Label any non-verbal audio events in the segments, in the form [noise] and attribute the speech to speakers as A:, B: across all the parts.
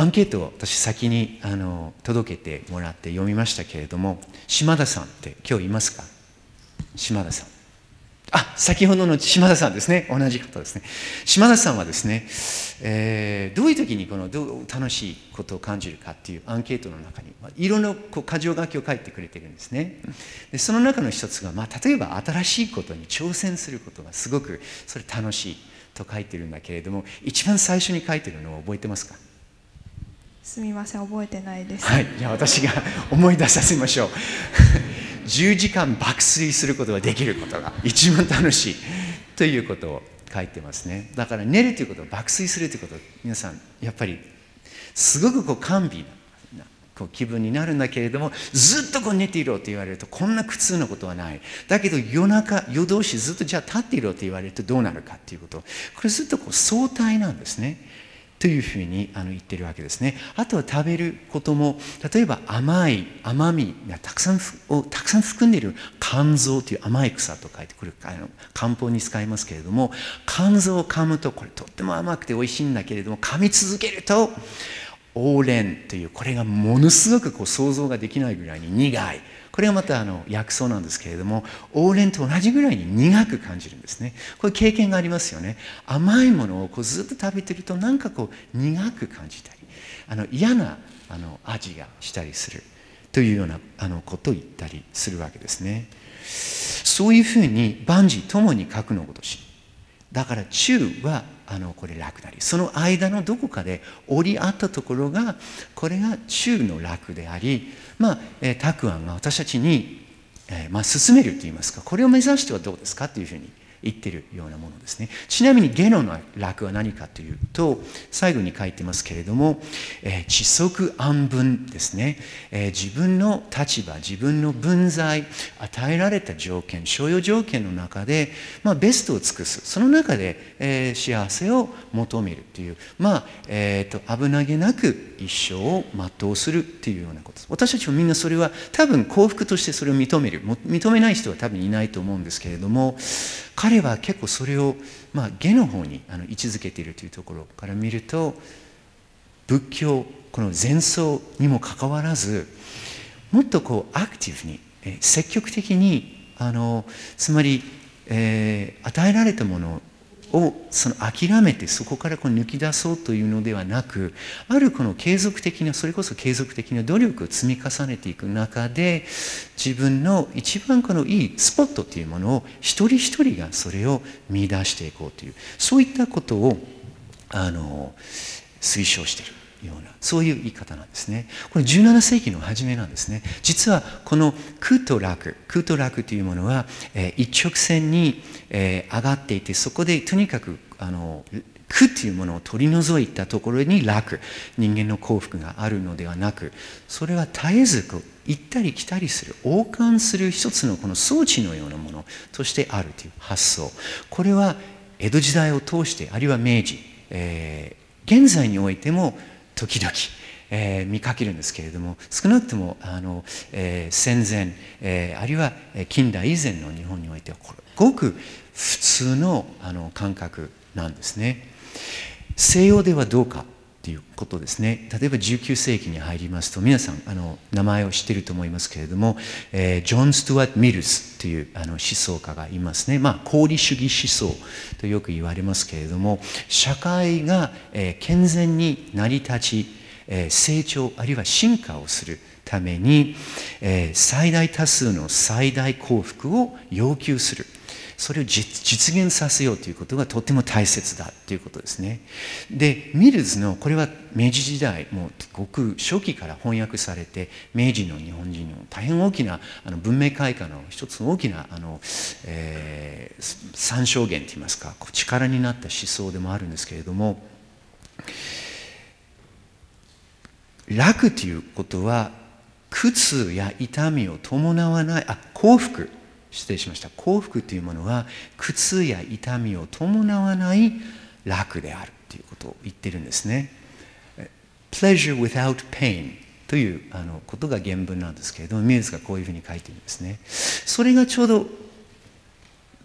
A: アンケートを私先にあの届けてもらって読みましたけれども島田さんって今日いますか？島田さん。あ先ほどの島田さんですね。同じ方ですね。島田さんはですね、えー、どういう時にこのどう楽しいことを感じるかっていうアンケートの中にいろんなこう箇条書きを書いてくれてるんですね。でその中の一つが、まあ、例えば新しいことに挑戦することがすごくそれ楽しいと書いてるんだけれども一番最初に書いてるのを覚えてますか？
B: すみません覚えてないです。
A: はい。じゃあ私が思い出させましょう。10時間爆睡することができることが一番楽しいということを書いてますね。だから寝るということ爆睡するということ皆さんやっぱりすごくこう甘美なこう気分になるんだけれどもずっとこう寝ていろと言われるとこんな苦痛なことはない。だけど夜中夜通しずっとじゃあ立っていろと言われるとどうなるかっていうこと。これずっとこう相対なんですね。というふうにあの言ってるわけですね。あとは食べることも例えば甘い甘みがたくさんをたくさん含んでいる肝臓という甘い草と書いてくるあの漢方に使いますけれども肝臓を噛むとこれとっても甘くて美味しいんだけれども噛み続けるとオーレンというこれがものすごくこう想像ができないぐらいに苦いこれはまたあの薬草なんですけれども往年と同じぐらいに苦く感じるんですね。これ経験がありますよね。甘いものをこうずっと食べてるとなんかこう苦く感じたりあの嫌なあの味がしたりするというようなあのことを言ったりするわけですね。そういうふうに万事ともに書くのごとしだから中はあのこれ楽なりその間のどこかで折り合ったところがこれが中の楽でありまあ、えー、タクアンが私たちに、えーまあ、進める。といいますかこれを目指してはどうですかというふうに言ってるようなものですね。ちなみにゲノの楽は何かというと最後に書いてますけれども、えー、知足安分ですね、えー、自分の立場自分の分際与えられた条件所要条件の中で、まあ、ベストを尽くす。その中で、えー、幸せを求めるという。まあ、えーと、危なげなく一生を全うするっていうようなこと。です私たちもみんなそれは多分幸福としてそれを認める。認めない人は多分いないと思うんですけれども彼は結構それを、まあ、下の方にあの位置づけているというところから見ると仏教この前奏にもかかわらずもっとこうアクティブに積極的にあのつまり、えー、与えられたものをその諦めてそこからこう抜き出そうというのではなくあるこの継続的なそれこそ継続的な努力を積み重ねていく中で自分の一番このいいスポットというものを一人一人がそれを見出していこうというそういったことをあの推奨している。ようなそういう言い方なんですね。これ17世紀の初めなんですね。実はこの空と楽空と楽というものは、えー、一直線に、えー、上がっていてそこでとにかくあの苦というものを取り除いたところに楽人間の幸福があるのではなくそれは絶えず行ったり来たりする王冠する一つのこの装置のようなものとしてあるという発想。これは江戸時代を通してあるいは明治、えー、現在においても時々、えー、見かけるんですけれども少なくともあの、えー、戦前、えー、あるいは近代以前の日本においてはこれごく普通のあの感覚なんですね。西洋ではどうかということですね。例えば19世紀に入りますと皆さんあの名前を知っていると思いますけれども、えー、ジョン・ストゥワート・ミルズというあの思想家がいますね。まあ功利主義思想とよく言われますけれども社会が、えー、健全に成り立ち、えー、成長あるいは進化をするために、え、最大多数の最大幸福を要求する。それを実現させようということがとても大切だということですね。でミルズのこれは明治時代もうごく初期から翻訳されて明治の日本人の大変大きなあの文明開化の一つの大きなあの、えー、参照源といいますか力になった思想でもあるんですけれども楽ということは苦痛や痛みを伴わないあ幸福失礼しました。幸福というものは苦痛や痛みを伴わない楽であるということを言ってるんですね。pleasure without pain というあのことが原文なんですけれどもミューズがこういうふうに書いてるんですね。それがちょうど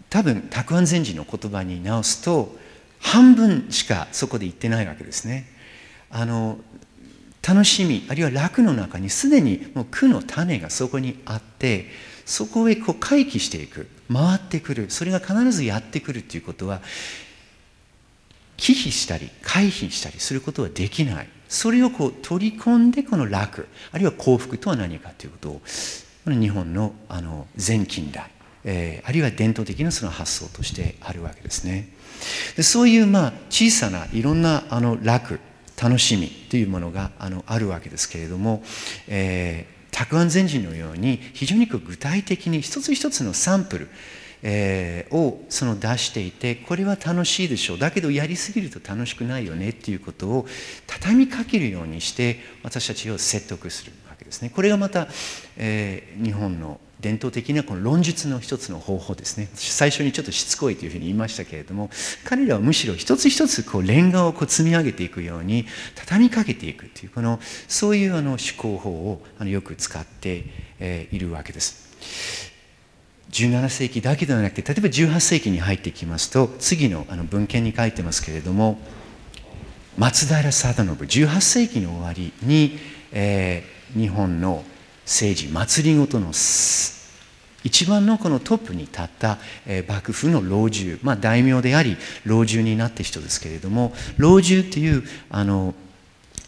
A: 多分沢安禅師の言葉に直すと半分しかそこで言ってないわけですね。あの楽しみあるいは楽の中にすでにもう苦の種がそこにあってそこへこう回帰していく。回ってくる。それが必ずやってくるということは忌避したり回避したりすることはできない。それをこう取り込んでこの楽あるいは幸福とは何かということを日本のあの全近代、えー、あるいは伝統的なその発想としてあるわけですね。でそういうまあ小さないろんなあの楽楽しみというものがあのあるわけですけれども、えー、卓安禅師のように非常に具体的に一つ一つのサンプルえー、をその出していてこれは楽しいでしょう。だけどやりすぎると楽しくないよねっていうことを畳みかけるようにして私たちを説得するわけですね。これがまた、えー、日本の伝統的なこの論述の一つの方法ですね最初にちょっとしつこいというふうに言いましたけれども彼らはむしろ一つ一つこうレンガをこう積み上げていくように畳みかけていくというこのそういうあの思考法をあのよく使って、え、いるわけです。17世紀だけではなくて例えば18世紀に入ってきますと次のあの文献に書いてますけれども松平定信18世紀の終わりに、えー、日本の政治祭りごとの一番のこのトップに立った、え、幕府の老中、まあ、大名であり老中になった人ですけれども老中っていうあの、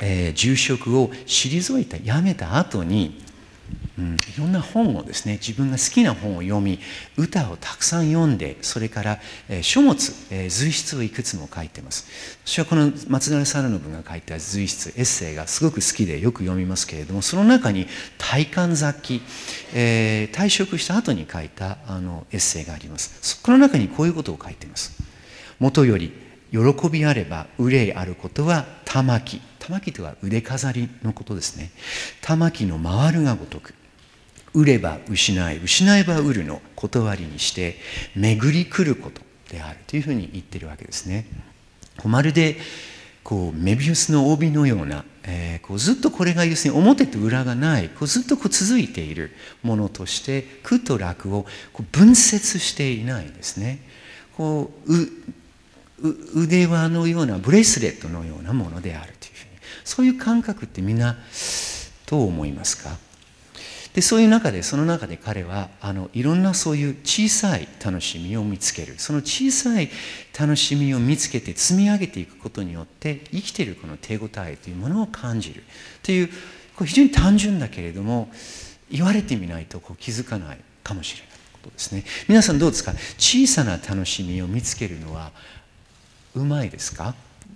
A: えー、住職を退いた辞めた後にうん、いろんな本をですね自分が好きな本を読み歌をたくさん読んでそれから、え、書物、え、随筆をいくつも書いてます。私はこの松平定信が書いた随筆エッセイがすごく好きでよく読みますけれどもその中に体感雑記、えー、退職した後に書いたあのエッセイがあります。この中にこういうことを書いています。元より喜びあれば憂いあることは玉木。玉木とは腕飾りのことですね。玉木の回るがごとく売れば失い失えば売るの断りにして巡り来ることである。というふうに言ってるわけですね。まるでこうメビウスの帯のような、えー、こうずっとこれが要するに表と裏がないこうずっとこう続いているものとして苦と楽をこう分節していないですね。こう腕輪のようなブレスレットのようなものであるというふうにそういう感覚ってみんなどう思いますか？でそういう中でその中で彼はあのいろんなそういう小さい楽しみを見つける。その小さい楽しみを見つけて積み上げていくことによって生きているこの手応えというものを感じる。というこれ非常に単純だけれども言われてみないとこう気づかないかもしれないことですね。皆さんどうですか？小さな楽しみを見つけるのはうまいですか？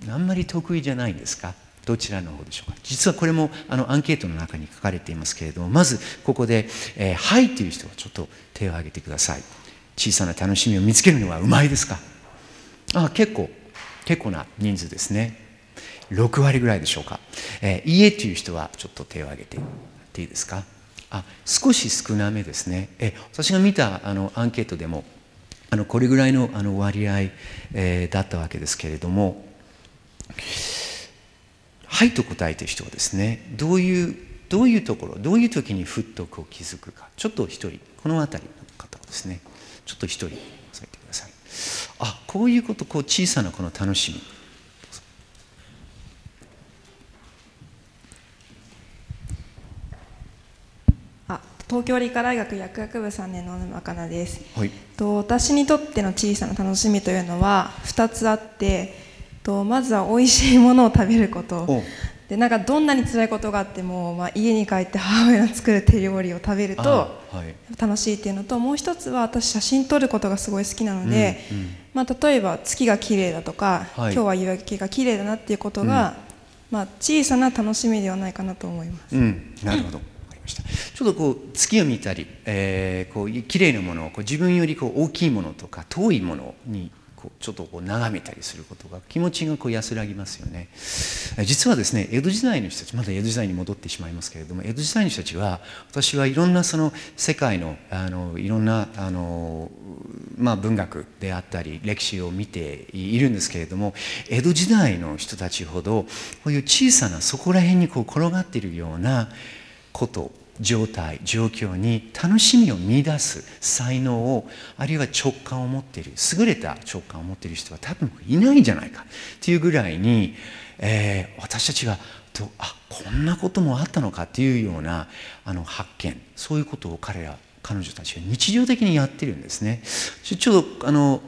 A: あんまり得意じゃないんですか？どちらの方でしょうか？実はこれもあのアンケートの中に書かれていますけれどもまずここで「えー、はい」という人はちょっと手を挙げてください。小さな楽しみを見つけるのはうまいですか？あ結構結構な人数ですね。6割ぐらいでしょうか、えー、いいえという人はちょっと手を挙げてていいですか？あ少し少なめですね。え私が見たあのアンケートでもあのこれぐらいのあの割合、えー、だったわけですけれどもはいと答えてる人はですねどういうどういうところどういう時にふっとこう気づくかちょっと一人この辺りの方をですねちょっと一人押さえてください。あこういうことこう小さなこの楽しみ
B: あ東京理科大学薬学部3年の沼かなです、
A: はい、
B: と私にとっての小さな楽しみというのは2つあってとまずは美味しいものを食べること。でなんかどんなに辛いことがあっても、まあ、家に帰って [laughs] 母親の作る手料理を食べると楽しいっていうのともう一つは私写真撮ることがすごい好きなので、うんうん、まあ、例えば月が綺麗だとか、はい、今日は夕焼けが綺麗だなっていうことが、うん、まあ、小さな楽しみではないかなと思います。
A: うん、なるほどちょっとこう月を見たり、えー、こう綺麗なものをこう自分よりこう大きいものとか遠いものにこうちょっとこう眺めたりすることが気持ちがこう安らぎますよね。実はですね江戸時代の人たちまだ江戸時代に戻ってしまいますけれども江戸時代の人たちは私はいろんなその世界のあのいろんなあの、まあ、文学であったり歴史を見ているんですけれども江戸時代の人たちほどこういう小さなそこら辺にこう転がっているようなこと状態状況に楽しみを見出す才能をあるいは直感を持っている優れた直感を持っている人は多分いないんじゃないかっていうぐらいに、えー、私たちはとあこんなこともあったのかっていうようなあの発見そういうことを彼ら彼女たちは日常的にやってるんですね。ちょっとあの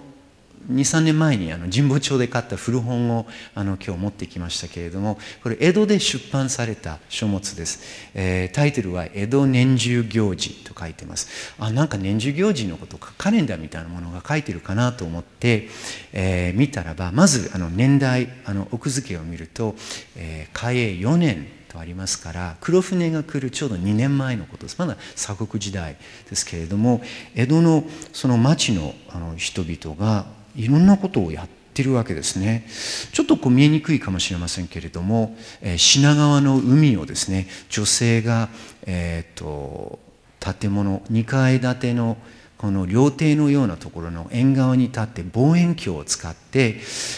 A: 23年前にあの神保町で買った古本をあの今日持ってきましたけれどもこれ江戸で出版された書物です、えー、タイトルは「江戸年中行事」と書いてます。あなんか年中行事のことかカレンダーみたいなものが書いてるかなと思って、えー、見たらばまずあの年代あの奥付けを見ると、えー、嘉永4年とありますから黒船が来るちょうど2年前のことです。まだ鎖国時代ですけれども江戸のその町のあの人々がいろんなことをやってるわけですねちょっとこう見えにくいかもしれませんけれども、えー、品川の海をですね女性が、えーと、建物2階建てのこの料亭のようなところの縁側に立って望遠鏡を使って、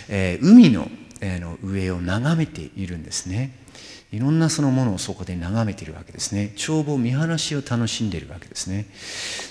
A: えー、海の,、えー、の上を眺めているんですね。いろんなそのものをそこで眺めているわけですね。眺望見晴らしを楽しんでいるわけですね。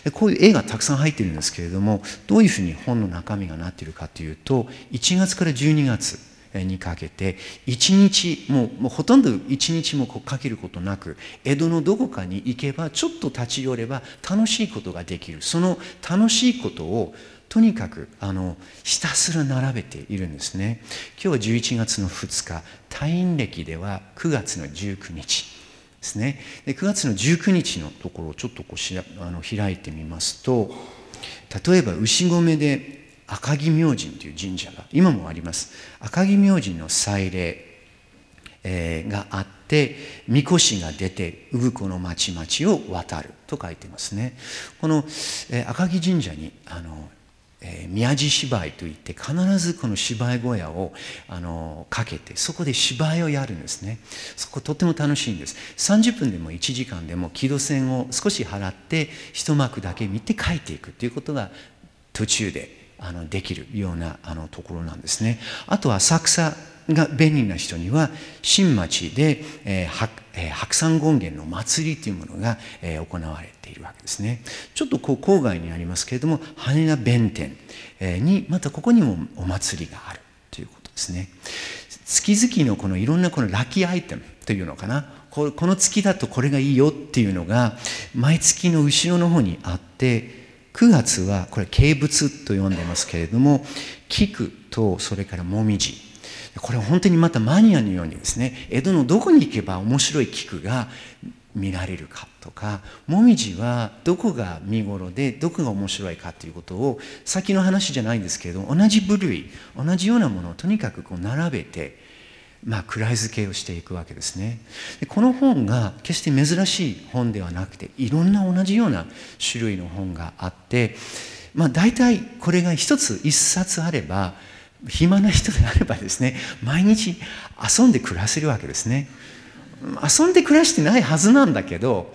A: でこういう絵がたくさん入っているんですけれどもどういうふうに本の中身がなっているかというと1月から12月にかけて一日もうもうほとんど一日もこうかけることなく江戸のどこかに行けばちょっと立ち寄れば楽しいことができる。その楽しいことをとにかくあのひたすら並べているんですね。今日は11月の2日。退院歴では9月の19日ですね。で9月の19日のところをちょっとこうしあの開いてみますと例えば牛込で赤城明神という神社が今もあります。赤城明神の祭礼、えー、があって神輿が出て産子の町々を渡ると書いてますね。この、え、赤城神社にあのえ、宮地芝居といって必ずこの芝居小屋をあのかけてそこで芝居をやるんですね。そことっても楽しいんです。30分でも1時間でも木戸線を少し払って一幕だけ見て書いていくということが途中であのできるようなあのところなんですね。あとは浅草が便利な人には新町で、えー白えー、白山権現の祭りというものが、えー、行われているわけですねちょっとこう郊外にありますけれども羽田弁天、え、にまたここにもお祭りがあるということですね月々のこのいろんなこのラッキーアイテムというのかなこの月だとこれがいいよっていうのが毎月の後ろの方にあって9月はこれ軽物と呼んでますけれども菊とそれからもみじこれ本当にまたマニアのようにですね江戸のどこに行けば面白い菊が見られるかとかもみじはどこが見頃でどこが面白いかということを先の話じゃないんですけど同じ部類同じようなものをとにかくこう並べてまあ、位付けをしていくわけですね。でこの本が決して珍しい本ではなくていろんな同じような種類の本があって、まあ、大体これが一つ一冊あれば暇な人であればですね毎日遊んで暮らせるわけですね。遊んで暮らしてないはずなんだけど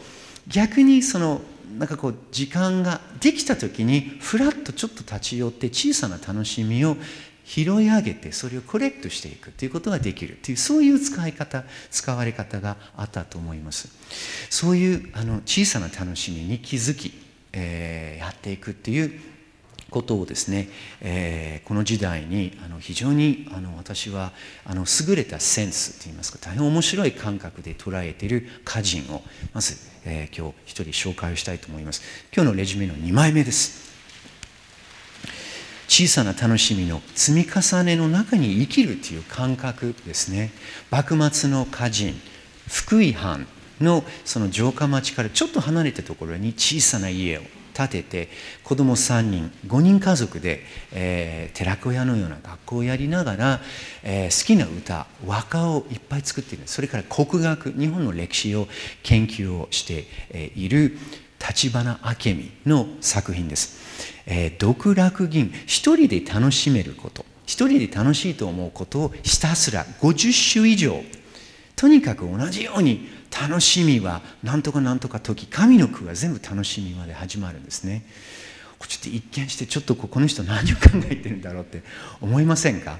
A: 逆にそのなんかこう時間ができた時にふらっとちょっと立ち寄って小さな楽しみを拾い上げてそれをコレクトしていくということができるというそういう使い方使われ方があったと思います。そういうあの小さな楽しみに気づき、えー、やっていくっていうことをですね、えー、この時代にあの非常にあの私はあの優れたセンスといいますか大変面白い感覚で捉えている歌人をまず、えー、今日一人紹介をしたいと思います。今日のレジュメの2枚目です。小さな楽しみの積み重ねの中に生きるという感覚ですね。幕末の歌人福井藩のその城下町からちょっと離れたところに小さな家を建てて子供3人5人家族で、えー、寺子屋のような学校をやりながら、えー、好きな歌和歌をいっぱい作っている。それから国学日本の歴史を研究をしている立花明美の作品です、えー、独楽吟一人で楽しめること一人で楽しいと思うことをひたすら50種以上。とにかく同じように楽しみは何とか何とか時神の句が全部楽しみまで始まるんですね。ちょっと一見してちょっとこの人何を考えてるんだろうって思いませんか？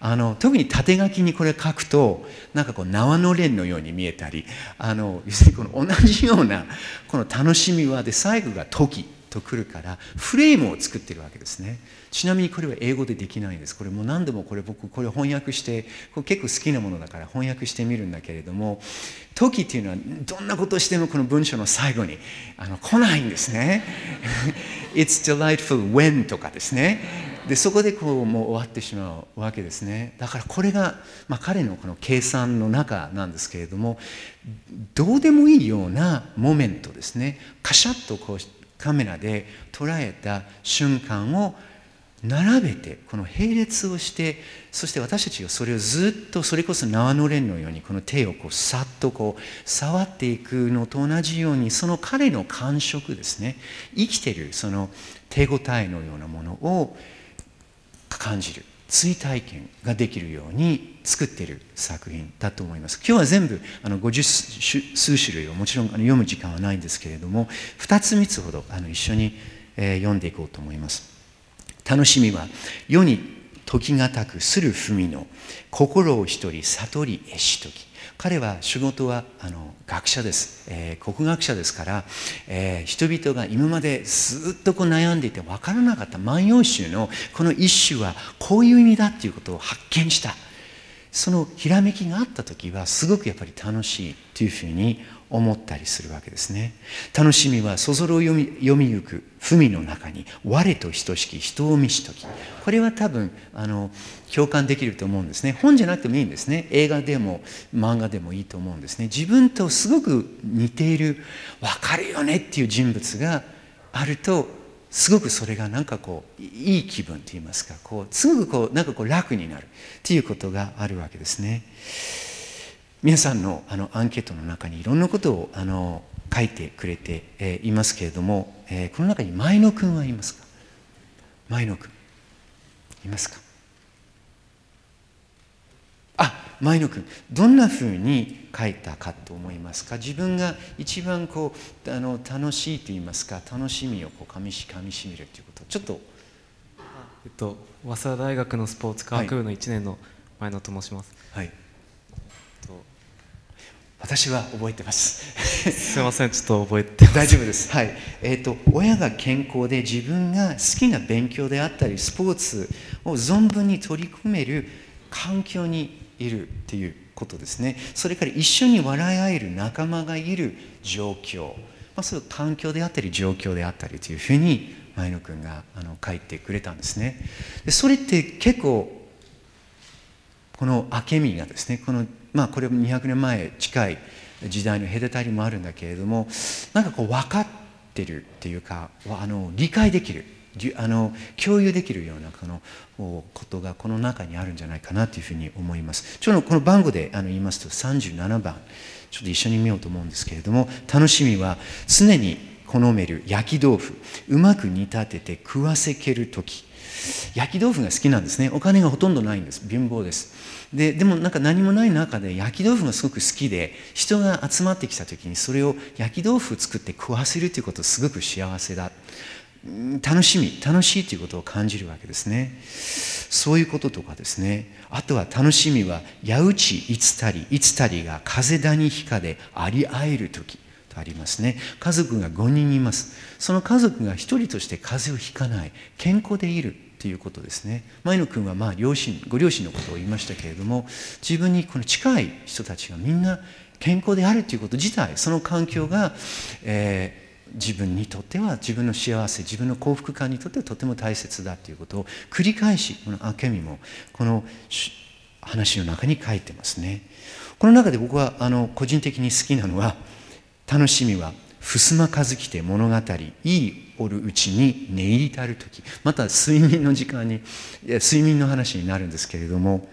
A: あの特に縦書きにこれ書くとなんかこう縄の連のように見えたりあの要するにこの同じようなこの楽しみはで最後が時。とくるからフレームを作ってるわけですね。ちなみにこれは英語でできないんです。これもう何度もこれ僕これ翻訳してこれ結構好きなものだから翻訳してみるんだけれども時っていうのはどんなことしてもこの文章の最後にあの来ないんですね。[laughs] It's delightful when とかですね。でそこでこうもう終わってしまうわけですね。だからこれが、まあ、彼のこの計算の中なんですけれどもどうでもいいようなモメントですね。カシャッとこうカメラで捉えた瞬間を並べてこの並列をしてそして私たちがそれをずっとそれこそ縄のれんのようにこの手をこうさっとこう触っていくのと同じようにその彼の感触ですね。生きてるその手応えのようなものを感じる。追体験ができるように作っている作品だと思います。今日は全部あの50数種類をもちろんあの読む時間はないんですけれども2つ3つほどあの一緒に、えー、読んでいこうと思います。楽しみは世に時がたくする文の心を一人悟りえしとき。彼は仕事はあの学者です、えー、国学者ですから、えー、人々が今までずっとこう悩んでいて分からなかった万葉集のこの一首はこういう意味だっていうことを発見した。そのひらめきがあった時はすごくやっぱり楽しいというふうに思ったりするわけですね。楽しみはそぞろを読み読みゆく文の中に我と等しき人を見しとき。これは多分あの共感できると思うんですね。本じゃなくてもいいんですね。映画でも漫画でもいいと思うんですね。自分とすごく似ている分かるよねっていう人物があるとすごくそれがなんかこういい気分といいますか。こうすごくこうなんかこう楽になるっていうことがあるわけですね。皆さんのあのアンケートの中にいろんなことをあの書いてくれて、えー、いますけれども、えー、この中に前野君はいますか？前野君いますか？あ前野君どんなふうに書いたかと思いますか？自分が一番こうあの楽しいと言いますか？楽しみをこうかみしかみしめるということ。ちょっと。
C: えっと早稲田大学のスポーツ科学部の1年の前野と申します、
A: はい、私は覚えてます。
C: すいませんちょっと覚えて
A: 大丈夫です。はい。えっ、ー、と親が健康で自分が好きな勉強であったりスポーツを存分に取り組める環境にいるっていうことですね。それから一緒に笑い合える仲間がいる状況、まあ、そういう環境であったり状況であったりというふうに前野君があの書いてくれたんですね。でそれって結構この明美がですねこのまあこれも200年前近い時代の隔たりもあるんだけれどもなんかこう分かってるっていうかあの理解できるあの共有できるようなこのことがこの中にあるんじゃないかなというふうに思います。ちょっとこの番号であの言いますと37番ちょっと一緒に見ようと思うんですけれども楽しみは常に好める焼き豆腐うまく煮立てて食わせける時焼き豆腐が好きなんですね。お金がほとんどないんです。貧乏です。ででもなんか何もない中で焼き豆腐がすごく好きで人が集まってきた時にそれを焼き豆腐作って食わせるということすごく幸せだ。楽しみ。楽しいということを感じるわけですね。そういうこととかですね。あとは楽しみは矢打ちいつたりいつたりが風谷ひかでありあえる時。とありますね。家族が5人います。その家族が1人として風邪をひかない健康でいるということですね。前野君はまあ両親ご両親のことを言いましたけれども自分にこの近い人たちがみんな健康であるということ自体その環境が、えー、自分にとっては自分の幸せ自分の幸福感にとってはとても大切だということを繰り返しこの明美もこの話の中に書いてますね。この中で僕はあの個人的に好きなのは楽しみは襖数来て物語いいおるうちに寝入りたる時。また睡眠の時間に睡眠の話になるんですけれども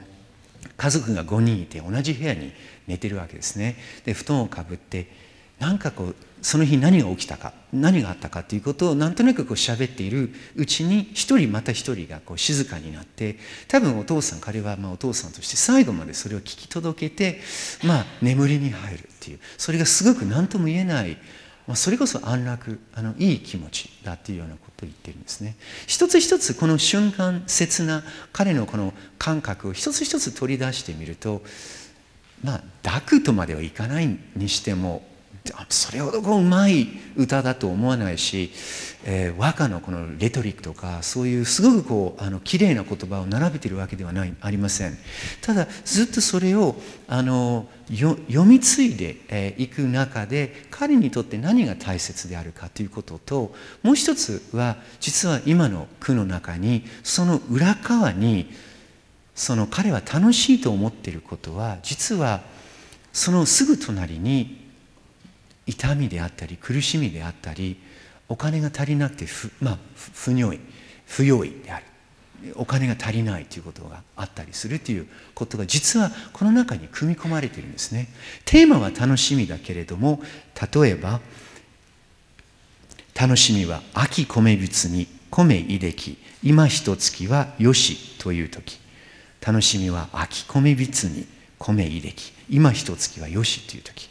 A: 家族が5人いて同じ部屋に寝てるわけですね。で布団をかぶってなんかこうその日何が起きたか何があったかということをなんとなくこう喋っているうちに一人また一人がこう静かになって多分お父さん彼はまあお父さんとして最後までそれを聞き届けてまあ眠りに入るっていうそれがすごく何とも言えないまあ、それこそ安楽あのいい気持ちだっていうようなことを言ってるんですね。一つ一つこの瞬間切な彼のこの感覚を一つ一つ取り出してみるとまあ抱くとまではいかないにしてもそれほどこううまい歌だと思わないし、えー、和歌のこのレトリックとかそういうすごくこうあの綺麗な言葉を並べてるわけではないありません。ただずっとそれをあの読み継いでい、えー、く中で彼にとって何が大切であるかということともう一つは実は今の句の中にその裏側にその彼は楽しいと思っていることは実はそのすぐ隣に痛みであったり苦しみであったりお金が足りなくて不,、まあ、不如意不用意である。お金が足りないということがあったりするということが実はこの中に組み込まれているんですね。テーマは楽しみだけれども例えば楽しみは秋米物に米いでき今一月はよしという時。楽しみは秋米物に米いでき。今一月はよしという時。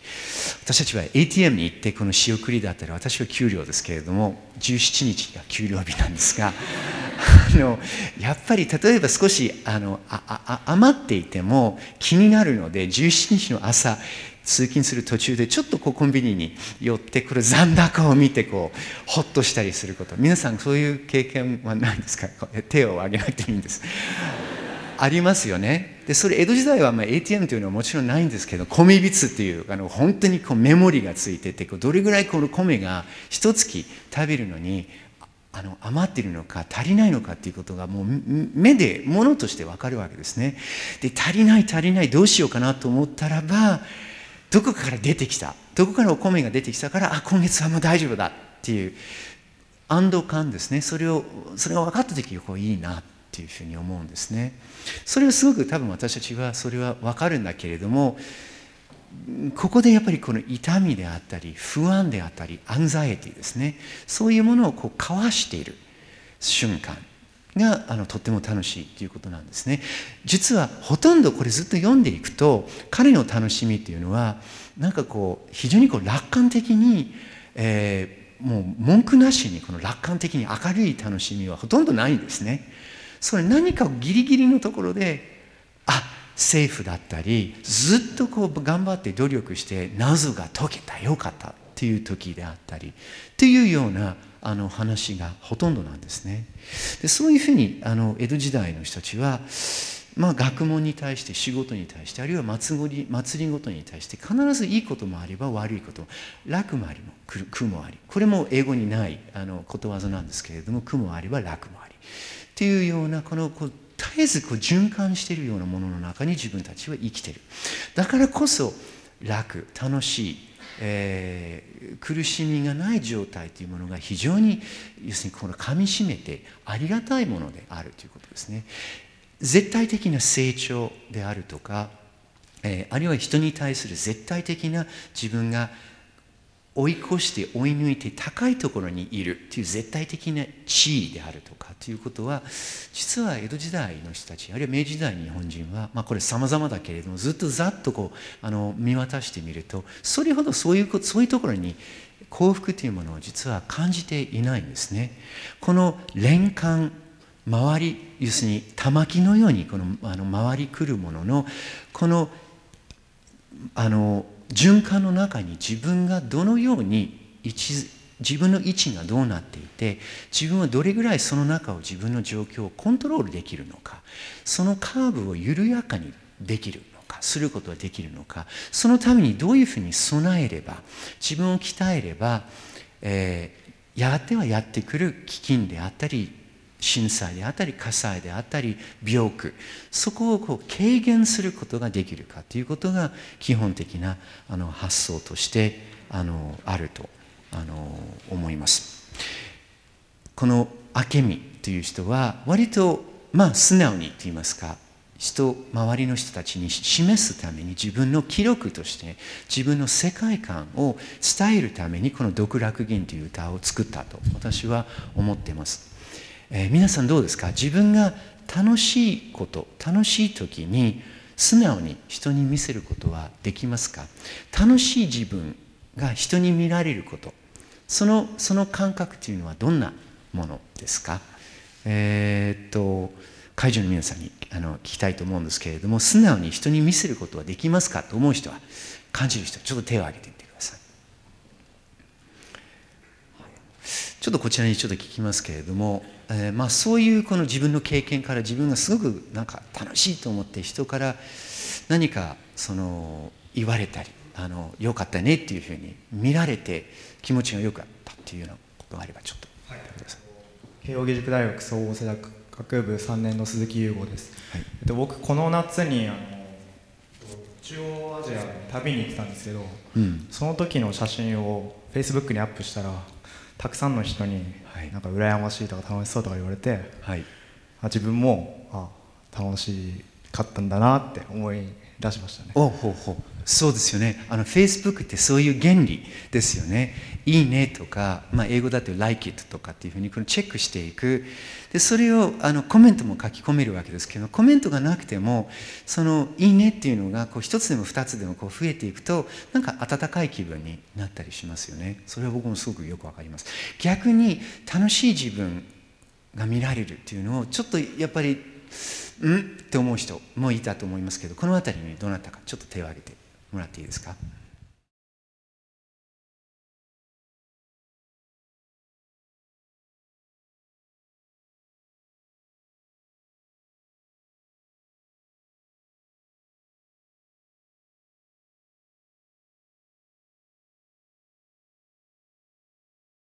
A: 私たちは ATM に行ってこの仕送りだったり私は給料ですけれども17日が給料日なんですが [laughs] あのやっぱり例えば少しあのあ余っていても気になるので17日の朝通勤する途中でちょっとこうコンビニに寄ってくる残高を見てこうほっとしたりすること。皆さんそういう経験はないですか？手を挙げなくていいんです。ありますよね。でそれ江戸時代はま ATM というのはもちろんないんですけど米びつっていうあの本当にこうメモリがついててどれぐらいこの米が一月食べるのにあの余ってるのか足りないのかっていうことがもう目で物として分かるわけですね。で足りない足りないどうしようかなと思ったらばどこから出てきたどこからお米が出てきたからあ今月はもう大丈夫だっていう安堵感ですね。それをそれが分かった時こういいなっていうふうに思うんですねそれはすごく多分私たちはそれは分かるんだけれどもここでやっぱりこの痛みであったり不安であったりアンザイティですね。そういうものをこうかわしている瞬間があのとっても楽しいということなんですね。実はほとんどこれずっと読んでいくと彼の楽しみっていうのはなんかこう非常にこう楽観的に、えー、もう文句なしにこの楽観的に明るい楽しみはほとんどないんですね。それ何かギリギリのところであセーフだったりずっとこう頑張って努力して謎が解けたよかったっていう時であったりっていうようなあの話がほとんどなんですね。でそういうふうにあの江戸時代の人たちは、まあ、学問に対して仕事に対してあるいは祭り祭りごとに対して必ずいいこともあれば悪いこと楽もありも苦もありこれも英語にないあのことわざなんですけれども苦もあれば楽もありっていうようなこのこう絶えずこう循環しているようなものの中に自分たちは生きているだからこそ楽楽しいえー、苦しみがない状態というものが非常に要するにこのかみしめてありがたいものであるということですね。絶対的な成長であるとか、えー、あるいは人に対する絶対的な自分が追い越して追い抜いて高いところにいるという絶対的な地位であるとかということは実は江戸時代の人たちあるいは明治時代の日本人は、まあ、これ様々だけれどもずっとざっとこうあの見渡してみるとそれほどそういうそういうところに幸福というものを実は感じていないんですね。この連環周り要するに玉木のようにこのあの回り来るもののこのあの循環の中に自分がどのように位置自分の位置がどうなっていて自分はどれぐらいその中を自分の状況をコントロールできるのかそのカーブを緩やかにできるのかすることができるのかそのためにどういうふうに備えれば自分を鍛えれば、えー、やがてはやってくる飢饉であったり震災であったり火災であったり病苦そこをこう軽減することができるかということが基本的なあの発想としてあのあるとあの思います。この明美という人は割とまあ素直にと言いますか人周りの人たちに示すために自分の記録として自分の世界観を伝えるためにこの「独楽吟」という歌を作ったと私は思っています。えー、皆さんどうですか？自分が楽しいこと楽しい時に素直に人に見せることはできますか？楽しい自分が人に見られることそのその感覚というのはどんなものですか？えー、っと会場の皆さんにあの聞きたいと思うんですけれども素直に人に見せることはできますか？と思う人は感じる人ちょっと手を挙げてみてくださいちょっとこちらにちょっと聞きますけれども、えー、まあ、そういうこの自分の経験から自分がすごくなんか楽しいと思って人から何かその言われたりあのよかったねっていうふうに見られて気持ちがよかったっていうようなことがあればちょっと、はい、
D: 慶應義塾大学総合世代学部3年の鈴木優吾です、はい、えっと、僕この夏にあの中央アジア旅に行ってたんですけど、うん、その時の写真をフェイスブックにアップしたらたくさんの人になんか羨ましいとか楽しそうとか言われて、はい、あ自分もあ楽しかったんだなって思い出しましたね。
A: おほうほうそうですよね。あの、Facebook ってそういう原理ですよね。いいねとか、まあ、英語だと like it とかっていうふうにこのチェックしていく。で、それをあのコメントも書き込めるわけですけど、コメントがなくても、そのいいねっていうのがこう一つでも二つでもこう増えていくと、なんか温かい気分になったりしますよね。それは僕もすごくよくわかります。逆に楽しい自分が見られるっていうのをちょっとやっぱりん？って思う人もいたと思いますけどこの辺りにどなたかちょっと手を挙げてもらっていいですか？